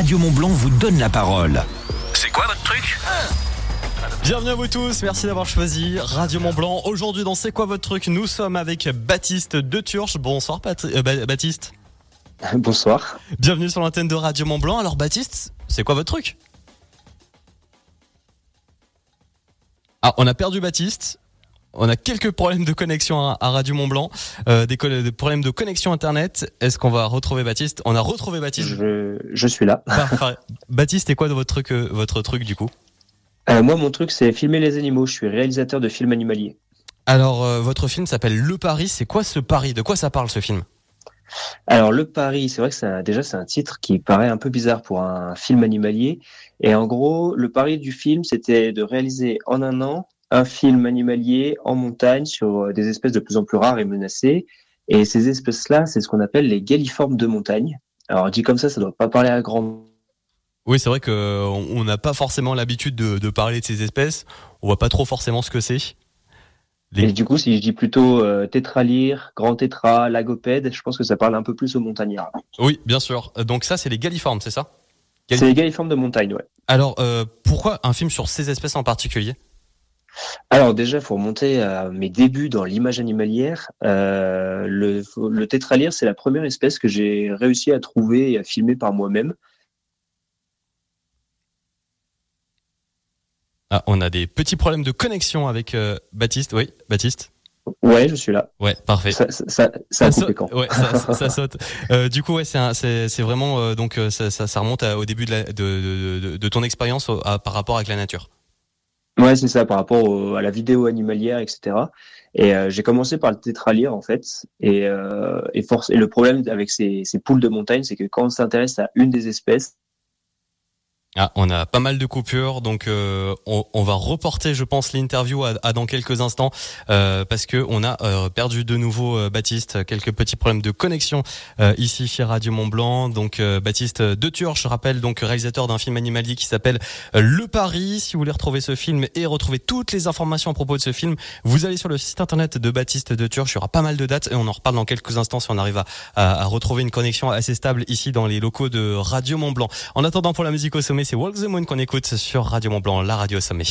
Radio Mont Blanc vous donne la parole. C'est quoi votre truc Bienvenue à vous tous, merci d'avoir choisi Radio Mont Blanc. Aujourd'hui dans C'est quoi votre truc Nous sommes avec Baptiste de Turche. Bonsoir euh, Ba- Baptiste. Bonsoir. Bienvenue sur l'antenne de Radio Mont Blanc. Alors Baptiste, c'est quoi votre truc? Ah, on a perdu Baptiste. On a quelques problèmes de connexion à, à Radio Mont Blanc, euh, des, problèmes de connexion internet. Est-ce qu'on va retrouver Baptiste? On a retrouvé Baptiste. Je, je suis là. Parfait. Baptiste, c'est quoi de votre truc, euh, votre truc du coup? Euh, moi, mon truc, c'est filmer les animaux. Je suis réalisateur de films animaliers. Alors, votre film s'appelle Le Paris. C'est quoi ce Paris? De quoi ça parle ce film? Alors, Le Paris, c'est vrai que déjà, c'est un titre qui paraît un peu bizarre pour un film animalier. Et en gros, le pari du film, c'était de réaliser en un an un film animalier en montagne sur euh, des espèces de plus en plus rares et menacées. Et ces espèces-là, c'est ce qu'on appelle les galliformes de montagne. Alors, dit comme ça, ça doit pas parler à grand Oui, c'est vrai que on on n'a pas forcément l'habitude de, de parler de ces espèces. On voit pas trop forcément ce que c'est. Les- Et du coup, si je dis plutôt euh, tétralyre, grand tétra, lagopède, je pense que ça parle un peu plus aux montagnards. Oui, bien sûr. Euh, Donc ça, c'est les galliformes, c'est ça? C'est les galliformes de montagne, ouais. Alors, euh, pourquoi un film sur ces espèces en particulier? Alors déjà, il faut remonter à mes débuts dans l'image animalière. Euh, le, le tétralyre, c'est la première espèce que j'ai réussi à trouver et à filmer par moi-même. Ah, on a des petits problèmes de connexion avec euh, Baptiste. Oui, Baptiste. Ouais, je suis là. Ouais, parfait. Ça, ça, ça, ça a Ça coupé saute- quand Ouais, ça, saute. Euh, du coup, ouais, c'est vraiment euh, donc ça, remonte à- au début de, la, de, de, de- de ton expérience par rapport avec la nature. Ouais, c'est ça, par rapport à la vidéo animalière, etc. Et euh, j'ai commencé par le tétralyre, en fait. Et, euh, et, force, et le problème avec ces, ces poules de montagne, c'est que quand on s'intéresse à une des espèces, Ah, on a pas mal de coupures, donc euh, on, va reporter, je pense, l'interview à, dans quelques instants euh, parce que on a euh, perdu de nouveau Baptiste, quelques petits problèmes de connexion ici chez Radio Mont Blanc. Donc Baptiste de Turche, je rappelle, donc réalisateur d'un film animalier qui s'appelle Le Paris. Si vous voulez retrouver ce film et retrouver toutes les informations à propos de ce film, vous allez sur le site internet de Baptiste de Turche. Il y aura pas mal de dates et on en reparle dans quelques instants si on arrive à, à, à retrouver une connexion assez stable ici dans les locaux de Radio Mont Blanc. En attendant pour la musique au sommet, c'est Walk the Moon qu'on écoute sur Radio Mont Blanc, la radio sommet.